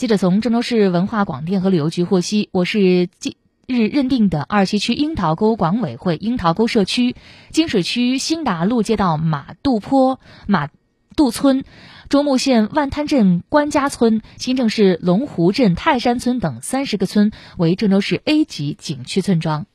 记者从郑州市文化广电和旅游局获悉，我市近日认定的二七区樱桃沟管委会、樱桃沟社区、金水区兴达路街道马渡坡、马渡村、中牟县万滩镇关家村、新郑市龙湖镇泰山村等三十个村为郑州市 a 级景区村庄。